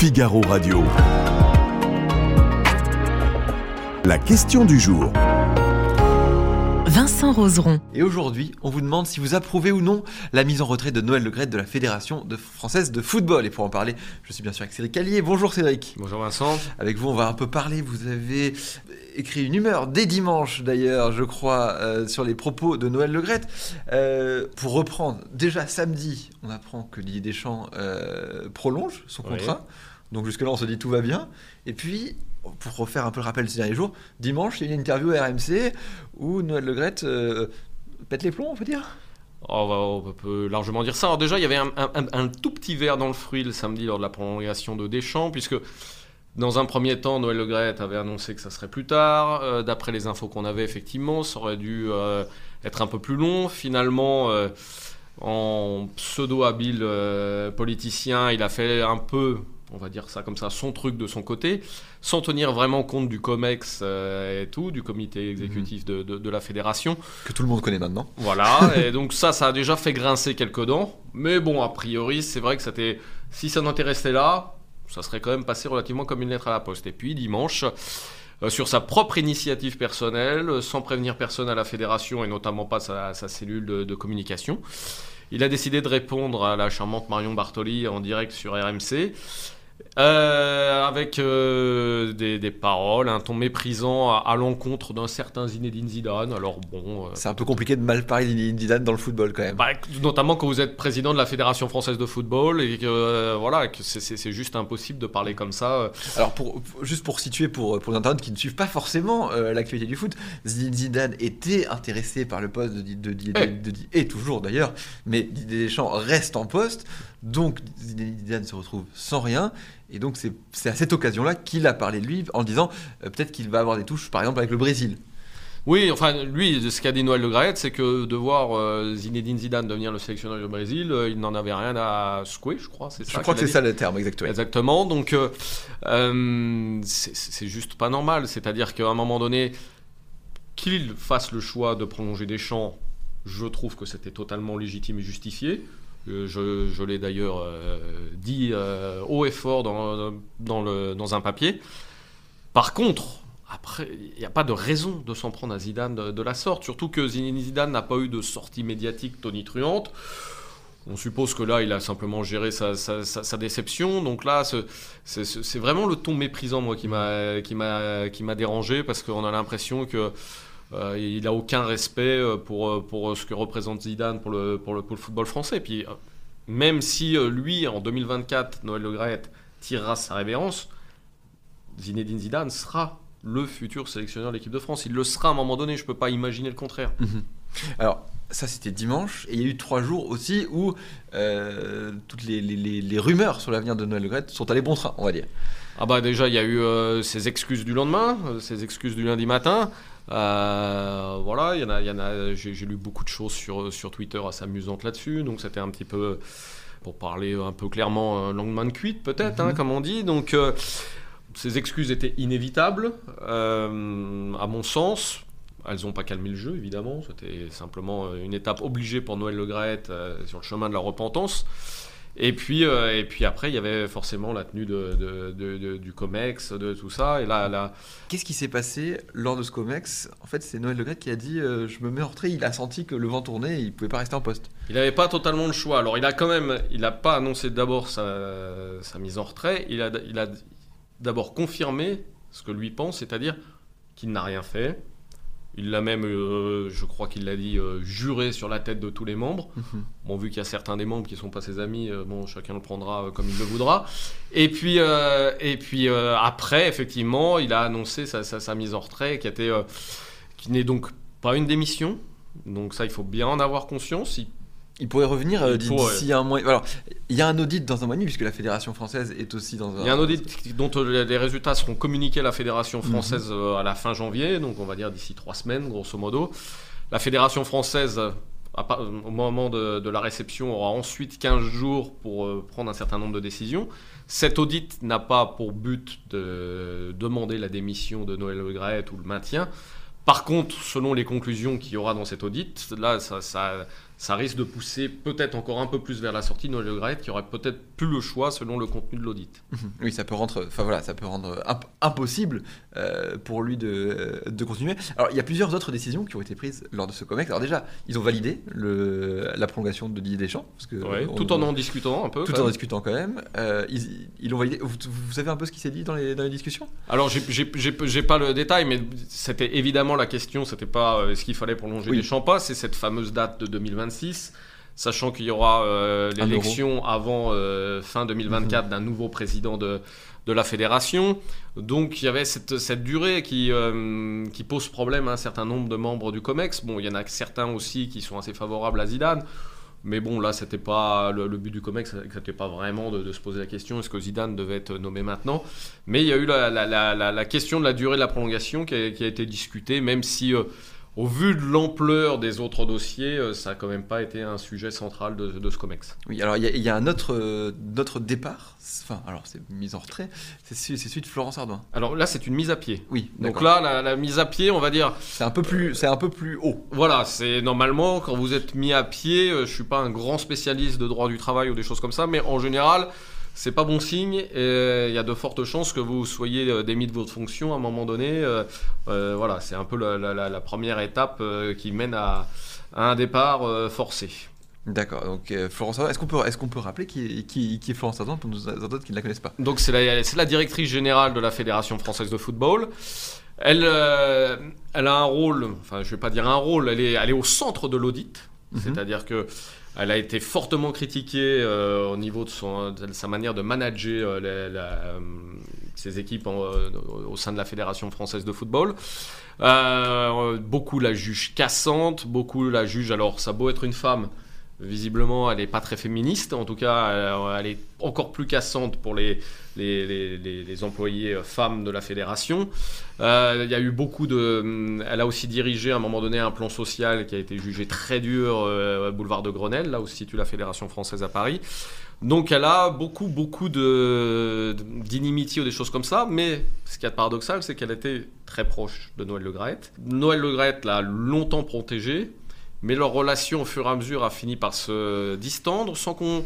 Figaro Radio. La question du jour. Vincent Roseron. Et aujourd'hui, on vous demande si vous approuvez ou non la mise en retrait de Noël Legrette de la Fédération de française de football. Et pour en parler, je suis bien sûr avec Cédric Callier. Bonjour Cédric. Bonjour Vincent. Avec vous, on va un peu parler. Vous avez écrit une humeur dès dimanche d'ailleurs, je crois, euh, sur les propos de Noël Legrette. Euh, pour reprendre, déjà samedi, on apprend que Didier Deschamps euh, prolonge son Oui. Donc jusque-là, on se dit tout va bien. Et puis, pour refaire un peu le rappel de ces derniers jours, dimanche, il y a une interview à RMC où Noël Legrette euh, pète les plombs, on peut dire? Oh, on, va- on peut largement dire ça. Alors déjà, il y avait un, tout petit verre dans le fruit le samedi lors de la prolongation de Deschamps, puisque dans un premier temps, Noël Le Graët avait annoncé que ça serait plus tard. Euh, D'après les infos qu'on avait, effectivement, ça aurait dû euh, être un peu plus long. Finalement, en pseudo-habile politicien, il a fait un peu, on va dire ça comme ça, son truc de son côté, sans tenir vraiment compte du COMEX euh, et tout, du comité exécutif de- de- de la fédération. Que tout le monde connaît maintenant. Voilà, et donc ça, ça a déjà fait grincer quelques dents. Mais bon, a priori, c'est vrai que c'était. Si ça n'intéressait là, ça serait quand même passé relativement comme une lettre à la poste. Et puis dimanche, euh, sur sa propre initiative personnelle, sans prévenir personne à la fédération et notamment pas sa, sa cellule de, de communication, il a décidé de répondre à la charmante Marion Bartoli en direct sur RMC. Euh, avec euh, des, des paroles, un ton méprisant à, à l'encontre d'un certain Zinedine Zidane. Alors bon, euh, C'est un peu compliqué de mal parler d'Indy Zidane dans le football quand même. bah, notamment quand vous êtes président de la Fédération française de football et que voilà que c'est- juste impossible de parler comme ça. Alors pour, juste pour situer pour, pour les internautes qui ne suivent pas forcément l'actualité du foot, Zinedine Zidane était intéressé par le poste de, de, de, Eh. de Di- et toujours d'ailleurs, mais Didier Deschamps reste en poste, donc Zinedine Zidane se retrouve sans rien, et donc c'est à cette occasion-là qu'il a parlé de lui en disant euh, peut-être qu'il va avoir des touches par exemple avec le Brésil. Oui, enfin lui, ce qu'a dit Noël Le Graët, c'est que de voir euh, Zinedine Zidane devenir le sélectionneur du Brésil, euh, il n'en avait rien à secouer, je crois. C'est Je ça crois que c'est ça le terme exactement. Exactement. Donc, euh, c'est juste pas normal. C'est-à-dire qu'à un moment donné, qu'il fasse le choix de prolonger Deschamps, je trouve que c'était totalement légitime et justifié. Je l'ai d'ailleurs euh, dit euh, haut et fort dans, dans, le, dans un papier. Par contre, après, il n'y a pas de raison de s'en prendre à Zidane de, la sorte. Surtout que Zidane n'a pas eu de sortie médiatique tonitruante. On suppose que là, il a simplement géré sa, sa- déception. Donc là, ce- c'est vraiment le ton méprisant, moi, qui m'a dérangé parce qu'on a l'impression que euh, il a aucun respect euh, pour euh, pour ce que représente Zidane pour le pour le, pour le football français. Puis même si lui, en 2024, Noël Le Graët tirera sa révérence, Zinedine Zidane sera le futur sélectionneur de l'équipe de France. Il le sera à un moment donné. Je peux pas imaginer le contraire. Alors, ça c'était dimanche, et il y a eu trois jours aussi où euh, toutes les, les- les- les rumeurs sur l'avenir de Noël Le Graët sont allées bon train, on va dire. Ah bah déjà il y a eu euh, ces excuses du lendemain, ces excuses du lundi matin. Euh, voilà, il y en a, il y en a. J'ai lu beaucoup de choses sur sur Twitter assez amusantes là-dessus, donc c'était un petit peu pour parler un peu clairement euh, langue de cuite peut-être, hein, comme on dit. Donc euh, ces excuses étaient inévitables à mon sens. Elles n'ont pas calmé le jeu, évidemment. C'était simplement une étape obligée pour Noël Le Graët sur le chemin de la repentance. Et puis, euh, et puis après, il y avait forcément la tenue de, de- de- de- du COMEX, de tout ça. Et là, là Qu'est-ce qui s'est passé lors de ce COMEX? En fait, c'est Noël Le qui a dit euh, Je me mets en retrait. Il a senti que le vent tournait et il pouvait pas rester en poste. il n'avait pas totalement le choix. Alors, il a quand même, il n'a pas annoncé d'abord sa, sa mise en retrait. Il a, il a d'abord confirmé ce que lui pense, c'est-à-dire qu'il n'a rien fait. Il l'a même, euh, je crois qu'il l'a dit, euh, juré sur la tête de tous les membres. Bon, vu qu'il y a certains des membres qui sont pas ses amis, euh, bon, chacun le prendra comme il le voudra. Et puis, et puis après, effectivement, il a annoncé sa, sa- sa mise en retrait, qui était, qui n'est donc pas une démission. Donc ça, il faut bien en avoir conscience. Il- Il pourrait revenir euh, d'ici un mois. Alors, il y a un audit dans un mois et demi, puisque la Fédération française est aussi dans un. Il y a un audit dont euh, les résultats seront communiqués à la Fédération française euh, à la fin janvier, donc on va dire d'ici trois semaines, grosso modo. La Fédération française, euh, au moment de, de la réception, aura ensuite 15 jours pour prendre un certain nombre de décisions. Cet audit n'a pas pour but de demander la démission de Noël Le Graët ou le maintien. Par contre, selon les conclusions qu'il y aura dans cet audit, là, ça, ça- ça risque de pousser peut-être encore un peu plus vers la sortie de Noël qui aurait peut-être plus le choix selon le contenu de l'audit. Oui, ça peut rendre, enfin voilà, ça peut rendre imp- impossible euh, pour lui de, de continuer. Alors, il y a plusieurs autres décisions qui ont été prises lors de ce COMEX. Alors déjà, ils ont validé le, la prolongation de Didier Deschamps, parce que Ouais, on- tout en en discutant un peu. tout en même. discutant quand même. Euh, ils ils l'ont validé. Vous, vous savez un peu ce qui s'est dit dans les, dans les discussions? Alors, j'ai- pas le détail, mais c'était évidemment la question, c'était pas euh, est-ce qu'il fallait prolonger Oui. les champs pas, c'est cette fameuse date de 2026, sachant qu'il y aura euh, l'élection avant euh, fin 2024 Mhm. d'un nouveau président de, de la fédération. Donc, il y avait cette, cette durée qui, euh, qui pose problème à un certain nombre de membres du COMEX. Bon, il y en a certains aussi qui sont assez favorables à Zidane. Mais bon, là, c'était pas le, le but du COMEX, c'était pas vraiment de, de se poser la question est-ce que Zidane devait être nommé maintenant? Mais il y a eu la, la- la- la- la question de la durée de la prolongation qui a, qui a été discutée, même si, euh, au vu de l'ampleur des autres dossiers, euh, ça n'a quand même pas été un sujet central de, de ce COMEX. Oui, alors il y, a- il y a un autre, euh, départ. Enfin, alors c'est mise en retrait. C'est celui de Florence Ardouin. Alors là, c'est une mise à pied. Oui, Donc là, la, la mise à pied, on va dire, c'est un peu plus, c'est un peu plus haut. voilà, c'est normalement, quand vous êtes mis à pied, euh, je suis pas un grand spécialiste de droit du travail ou des choses comme ça, mais en général, c'est pas bon signe et euh, il y a de fortes chances que vous soyez euh, démis de votre fonction à un moment donné. euh, voilà, c'est un peu la, la- la- la première étape qui mène à, à un départ forcé. D'accord. Donc euh, Florence est-ce qu'on peut, est-ce qu'on peut rappeler qui est, qui, qui est Florence Ardouin pour nos autres qui ne la connaissent pas? Donc c'est la, la directrice générale de la Fédération française de football. Elle, euh, elle a un rôle, enfin je vais pas dire un rôle, elle est, elle est au centre de l'audit. Mhm. C'est-à-dire que elle a été fortement critiquée euh, au niveau de, sa manière de manager euh, euh, ses équipes au sein de la Fédération française de football. Beaucoup la jugent cassante, beaucoup la jugent, alors ça a beau être une femme, visiblement elle n'est pas très féministe, en tout cas euh, elle est encore plus cassante pour les, les, les- employés euh, femmes de la fédération. Euh, y a eu beaucoup de... hum, Elle a aussi dirigé à un moment donné un plan social qui a été jugé très dur euh, boulevard de Grenelle, là où se situe la Fédération française à Paris. Donc elle a beaucoup, beaucoup de- d'inimitié ou des choses comme ça, mais ce qui est paradoxal, c'est qu'elle était très proche de Noël Le Graët. Noël Le Graët l'a longtemps protégée, mais leur relation au fur et à mesure a fini par se distendre sans qu'on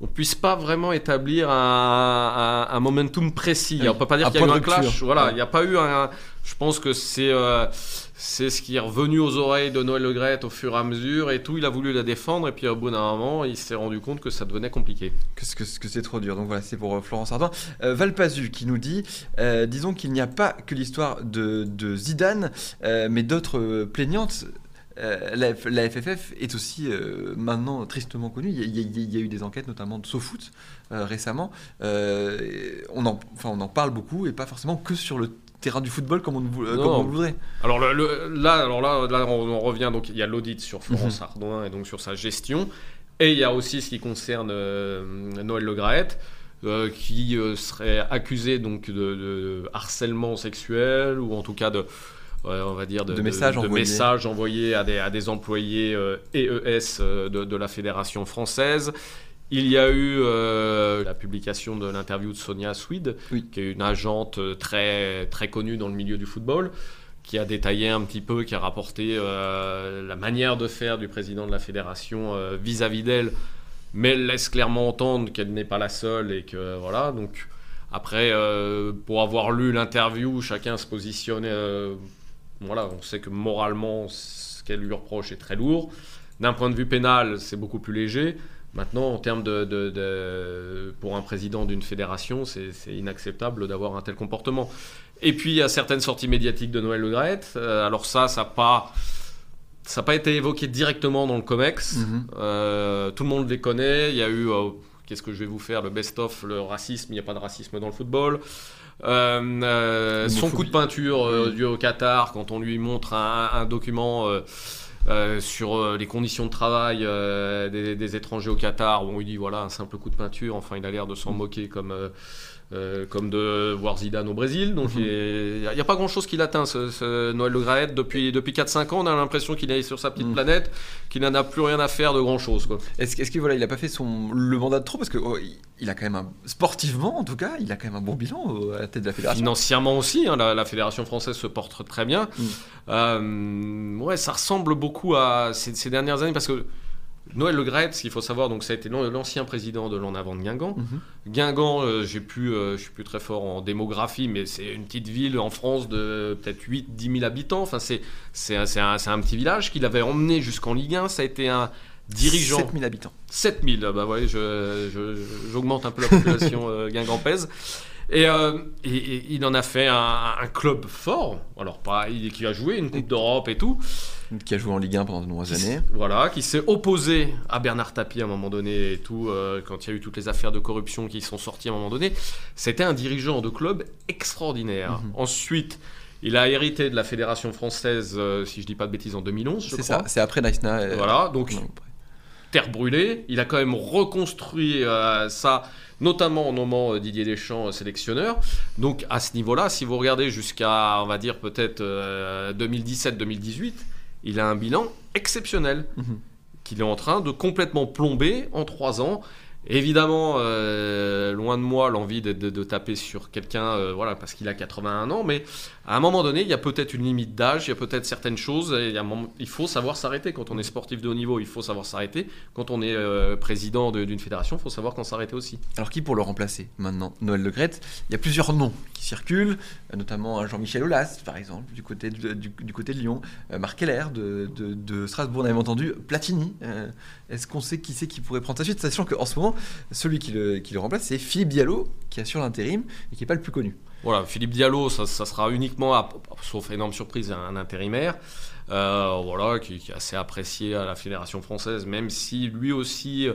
on puisse pas vraiment établir un, un- un momentum précis. Oui, on peut pas dire qu'il y a eu un rupture. clash. Voilà, Ouais. il n'y a pas eu un. Je pense que c'est euh, c'est ce qui est revenu aux oreilles de Noël Le Graët au fur et à mesure et tout. Il a voulu la défendre et puis au bout d'un moment, il s'est rendu compte que ça devenait compliqué. que, ce- que, que c'est trop dur. Donc voilà, c'est pour euh, Florence Ardouin. Euh, Valpazu qui nous dit euh, disons qu'il n'y a pas que l'histoire de, de Zidane, mais d'autres plaignantes. Euh, la, FFF est aussi euh, maintenant tristement connue. Il y, a, il y eu des enquêtes, notamment de SoFoot euh, récemment. On, en, enfin, on en parle beaucoup et pas forcément que sur le terrain du football comme on, euh, comme voudrait. Alors le- le- là, alors là, là, on, on revient donc il y a l'audit sur Florence Mhm. Ardouin et donc sur sa gestion, et il y a aussi ce qui concerne euh, Noël Le Graët. euh, qui serait accusé donc de, de harcèlement sexuel ou en tout cas de on va dire de, De messages envoyés. messages envoyés à des, à des employés euh, EES euh, de, la fédération française. Il y a eu euh, la publication de l'interview de Sonia Swede, Oui. qui est une agente très, très connue dans le milieu du football, qui a détaillé un petit peu, qui a rapporté euh, la manière de faire du président de la fédération euh, vis-à-vis d'elle, mais elle laisse clairement entendre qu'elle n'est pas la seule et que voilà. Donc après, pour avoir lu l'interview, chacun se positionne. Voilà, on sait que moralement, ce qu'elle lui reproche est très lourd. D'un point de vue pénal, c'est beaucoup plus léger. Maintenant, en termes de, de- de- pour un président d'une fédération, c'est inacceptable d'avoir un tel comportement. Et puis, il y a certaines sorties médiatiques de Noël Le Graët. Euh, alors ça, ça n'a pas, ça n'a pas été évoqué directement dans le COMEX. Mhm. Euh, tout le monde les connaît. Il y a eu, euh, qu'est-ce que je vais vous faire, le best-of, le racisme. Il n'y a pas de racisme dans le football. Euh, euh, son coup de peinture euh, dû au Qatar quand on lui montre un, un document euh, sur euh, les conditions de travail euh, des, des étrangers au Qatar où on lui dit voilà un simple coup de peinture. Enfin, il a l'air de s'en moquer comme. Euh, euh, comme de voir Zidane au Brésil. Donc Mhm. il n'y a, pas grand chose qui l'atteint, ce, ce Noël Le Graët. Depuis, depuis 4-5 ans, on a l'impression qu'il est sur sa petite Mhm. planète, qu'il n'en a plus rien à faire de grand chose. Quoi. Est-ce est-ce que voilà, il a pas fait son le mandat de trop? Parce que oh, il- a quand même un, sportivement en tout cas, il a quand même un bon bilan au- à la tête de la fédération. Financièrement aussi, hein, la, la fédération française se porte très bien. Mm. Euh, ouais, ça ressemble beaucoup à ces, ces dernières années parce que Noël Le Graët, ce qu'il faut savoir, donc ça a été l'an- l'ancien président de l'en avant de Guingamp. Mhm. Guingamp, euh, j'ai pu, euh, je suis plus très fort en démographie, mais c'est une petite ville en France de peut-être 8-10 000 habitants. Enfin, c'est c'est un, un- un petit village qu'il avait emmené jusqu'en Ligue 1. Ça a été un dirigeant. 7000 habitants. 7000, ah bah ouais, je- je- j'augmente un peu la population euh, guingampaise. Et, euh, et- et il en a fait un, un club fort. Alors, pas, il, qui a joué une Coupe d'Europe et tout. Qui a joué en Ligue 1 pendant de nombreuses années. Voilà, qui s'est opposé à Bernard Tapie à un moment donné et tout, euh, quand il y a eu toutes les affaires de corruption qui sont sorties à un moment donné. C'était un dirigeant de club extraordinaire. Mhm. Ensuite, il a hérité de la Fédération française, euh, si je dis pas de bêtises, en 2011, je C'est crois. ça, c'est après Naïsna. Voilà, donc non, terre brûlée. Il a quand même reconstruit euh, ça, notamment en nommant euh, Didier Deschamps euh, sélectionneur. Donc à ce niveau-là, si vous regardez jusqu'à, on va dire peut-être euh, 2017-2018, il a un bilan exceptionnel Mhm. qu'il est en train de complètement plomber en trois ans. Évidemment, euh, loin de moi l'envie de, taper sur quelqu'un, euh, voilà, parce qu'il a 81 ans, mais à un moment donné, il y a peut-être une limite d'âge, il y a peut-être certaines choses, il, faut savoir s'arrêter. Quand on est sportif de haut niveau, il faut savoir s'arrêter. Quand on est euh, président de- d'une fédération, il faut savoir quand s'arrêter aussi. Alors qui pour le remplacer maintenant? Noël Le Graët Il y a plusieurs noms qui circulent, notamment Jean-Michel Aulas par exemple, du côté de, du, côté de Lyon, Marc Keller de, de- Strasbourg, on avait entendu Platini. Est-ce qu'on sait qui c'est qui pourrait prendre sa suite? Sachant qu'en ce moment, celui qui le, remplace, c'est Philippe Diallo, qui assure l'intérim et qui n'est pas le plus connu. Voilà, Philippe Diallo, ça, sera uniquement, sauf énorme surprise, un intérimaire. euh, voilà, qui, qui est assez apprécié à la Fédération française, même si lui aussi euh,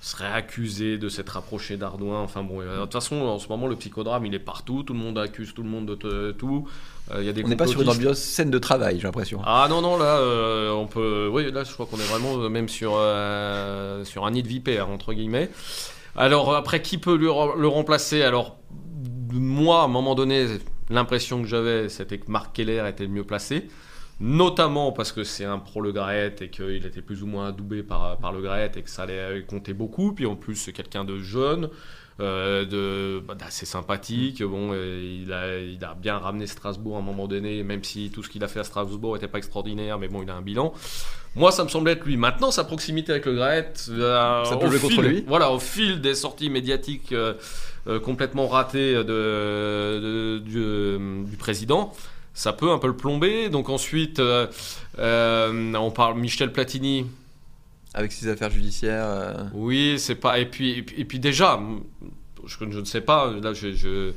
serait accusé de s'être rapproché d'Ardouin. Enfin bon, euh, de toute façon, en ce moment, le psychodrame, il est partout. Tout le monde accuse tout le monde de tout. Euh, Il y a des On n'est pas sur une ambiance scène de travail, j'ai l'impression. Ah non, non, là, euh, on peut. Oui, là, je crois qu'on est vraiment euh, même sur, euh, sur un nid de vipère, entre guillemets. Alors, après, qui peut le, re- le remplacer? Alors, moi, à un moment donné, l'impression que j'avais, c'était que Marc Keller était le mieux placé. Notamment parce que c'est un pro Le Graët et qu'il était plus ou moins adoubé par, par Le Graët et que ça allait compter beaucoup. Puis en plus, c'est quelqu'un de jeune, euh, de, bah, d'assez sympathique. Bon, euh, il, a, il a bien ramené Strasbourg à un moment donné, même si tout ce qu'il a fait à Strasbourg n'était pas extraordinaire, mais bon, il a un bilan. Moi, ça me semblait être lui. Maintenant, sa proximité avec le Graët, euh, Ça peut contre fil- lui. Voilà, au fil des sorties médiatiques euh, euh, complètement ratées de, de- du, du président, ça peut un peu le plomber. Donc ensuite, euh, euh, on parle Michel Platini. Avec ses affaires judiciaires. euh, Oui, c'est pas. Et puis, et puis, et puis déjà, je, je ne sais pas. Là, je, je,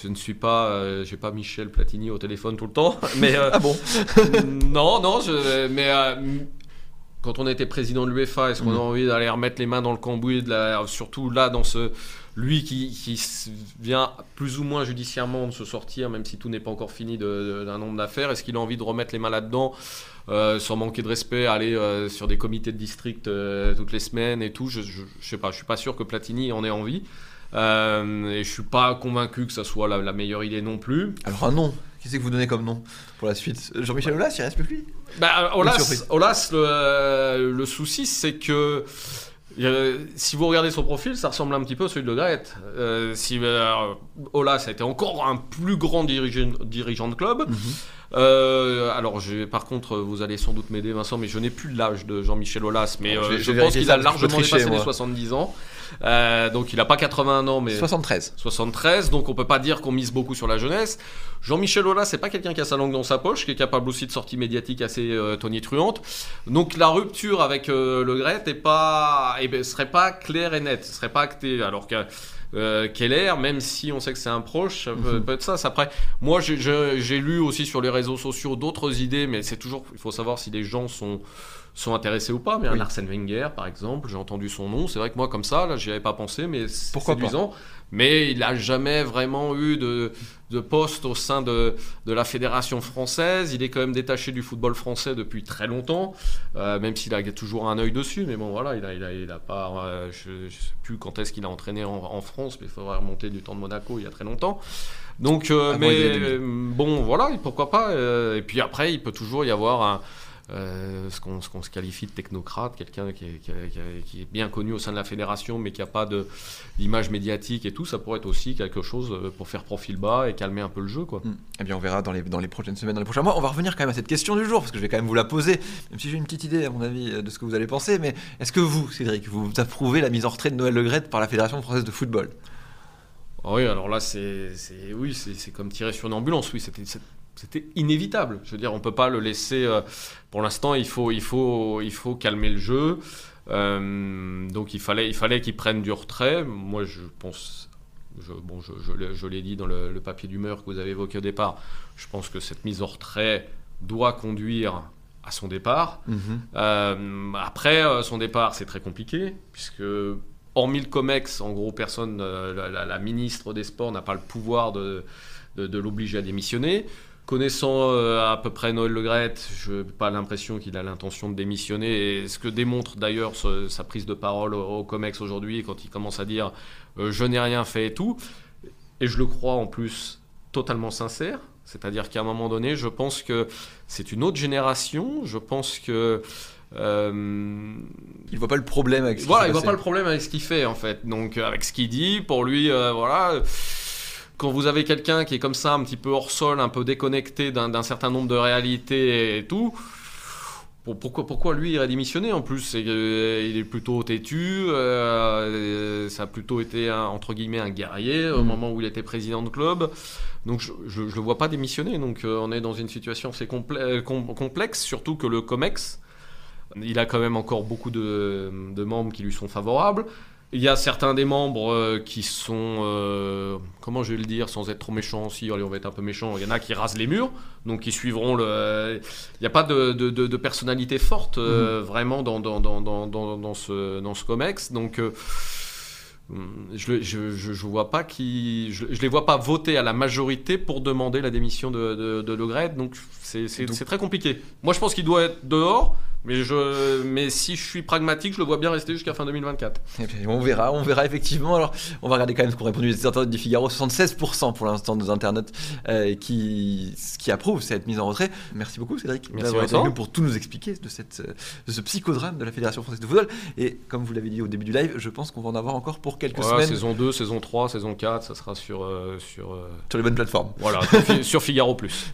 je ne suis pas. euh, J'ai pas Michel Platini au téléphone tout le temps. Mais euh, Ah bon non, non. Mais euh, quand on était président de l'UEFA, est-ce qu'on Mhm. a envie d'aller remettre les mains dans le cambouis, de la, surtout là dans ce lui qui, vient plus ou moins judiciairement de se sortir, même si tout n'est pas encore fini d'un nombre d'affaires, est-ce qu'il a envie de remettre les mains là-dedans euh, sans manquer de respect, aller euh, sur des comités de district euh, toutes les semaines et tout? Je, je, je sais pas, je suis pas sûr que Platini en ait envie. Et je suis pas convaincu que ça soit la, la meilleure idée non plus. Alors un nom, qui c'est que vous donnez comme nom pour la suite? Jean-Michel Aulas, il reste plus que lui? Bah, le souci, c'est que euh, si vous regardez son profil, ça ressemble un petit peu à celui de Le Graët. Euh, si euh, Olas a été encore un plus grand dirigeant, dirigeant de club. Euh, alors, par contre, vous allez sans doute m'aider, Vincent, mais je n'ai plus l'âge de Jean-Michel Aulas, mais Je euh, je, je pense qu'il a largement tricher, dépassé les moi. 70 ans. Euh, donc, il n'a pas 80 ans, mais 73. 73, donc on peut pas dire qu'on mise beaucoup sur la jeunesse. Jean-Michel Aulas, c'est pas quelqu'un qui a sa langue dans sa poche, qui est capable aussi de sorties médiatiques assez tonitruantes. Donc la rupture avec Le Gret est pas, eh ben, serait pas claire et nette, serait pas actée. Alors que euh, Keller, même si on sait que c'est un proche, ça peut, Mhm. peut être ça. Après, moi j'ai lu aussi sur les réseaux sociaux d'autres idées, mais c'est toujours, il faut savoir si les gens sont sont intéressés ou pas. Mais un. Arsène Wenger, par exemple, j'ai entendu son nom. C'est vrai que moi, comme ça, là, j'y avais pas pensé, mais c'est pas séduisant. Mais il a jamais vraiment eu de, de poste au sein de, de la fédération française. Il est quand même détaché du football français depuis très longtemps, euh, même s'il a toujours un œil dessus. Mais bon, voilà, il a, il a, il a pas. euh, je, je sais plus quand est-ce qu'il a entraîné en, en France, mais il faudrait remonter du temps de Monaco il y a très longtemps. Donc, euh, les mais années 2000. bon, voilà, pourquoi pas. et puis après, il peut toujours y avoir un euh, ce qu'on se qualifie de technocrate, quelqu'un qui, est- qui qui bien connu au sein de la fédération, mais qui n'a pas d'image médiatique et tout, ça pourrait être aussi quelque chose euh, pour faire profil bas et calmer un peu le jeu. Quoi. Hmm. Eh bien, on verra dans les, dans les prochaines semaines, dans les prochains mois. On va revenir quand même à cette question du jour, parce que je vais quand même vous la poser, même si j'ai une petite idée, à mon avis, euh, de ce que vous allez penser. Mais est-ce que vous, Cédric, vous approuvez la mise en retrait de Noël Legrette par la Fédération française de football? Ah Oui, alors là, c'est oui, c'est comme tirer sur une ambulance. Oui, c'était c'était inévitable. Je veux dire, on peut pas le laisser. euh, pour l'instant, il faut, il faut, il faut calmer le jeu. Euh, donc il fallait, il fallait qu'il prenne du retrait. Moi, je pense. Je, bon, je, je l'ai- je l'ai dit dans le, le papier d'humeur que vous avez évoqué au départ. Je pense que cette mise en retrait doit conduire à son départ. Euh, après, son départ, c'est très compliqué, puisque hormis le COMEX, en gros, personne, la, la- la ministre des Sports n'a pas le pouvoir de, de- de l'obliger à démissionner. Connaissant euh, à peu près Noël Legrette, je n'ai pas l'impression qu'il a l'intention de démissionner. Et ce que démontre d'ailleurs ce- sa prise de parole au, au COMEX aujourd'hui, quand il commence à dire euh, je n'ai rien fait et tout. Et je le crois en plus totalement sincère. C'est-à-dire qu'à un moment donné, je pense que c'est une autre génération. Je pense que. euh, Il voit pas le problème avec ce qui voilà, il voit passé. pas le problème avec ce qu'il fait en fait. Donc avec ce qu'il dit, pour lui, euh, voilà. Quand vous avez quelqu'un qui est comme ça, un petit peu hors sol, un peu déconnecté d'un certain nombre de réalités et tout, pour- pourquoi, pourquoi lui irait démissionner en plus? Euh, Il est plutôt têtu, euh, ça a plutôt été un- entre guillemets un guerrier au Mhm. moment où il était président de club. Donc je, je le vois pas démissionner. Donc euh, on est dans une situation assez com- complexe, surtout que le COMEX, il a quand même encore beaucoup de, de membres qui lui sont favorables. Il y a certains des membres euh, qui sont, euh, comment je vais le dire, sans être trop méchant aussi, allez, on va être un peu méchant, il y en a qui rasent les murs, donc qui suivront le... Il n'y a pas de, de, de- de personnalité forte euh, vraiment dans, dans, dans, dans, dans, dans ce, dans ce COMEX, donc... euh, je, le- je, je, je vois pas qui, je, les vois pas voter à la majorité pour demander la démission de, de, Le Gret, Donc- c'est très compliqué. Moi, je pense qu'il doit être dehors, mais je, mais si je suis pragmatique, je le vois bien rester jusqu'à fin 2024. Et puis, on verra, on verra effectivement. Alors, on va regarder quand même ce qu'ont répondu les internautes du Figaro. 76% pour l'instant des internautes euh, qui, qui approuvent cette mise en retrait. Merci beaucoup, Cédric, Merci, d'avoir été nous pour tout nous expliquer de, cette, de ce psychodrame de la Fédération française de football. Et comme vous l'avez dit au début du live, je pense qu'on va en avoir encore pour quelques Voilà, semaines saison 2, saison 3, saison 4, ça sera sur, euh, sur, euh, sur les bonnes plateformes. voilà, sur Figaro Plus.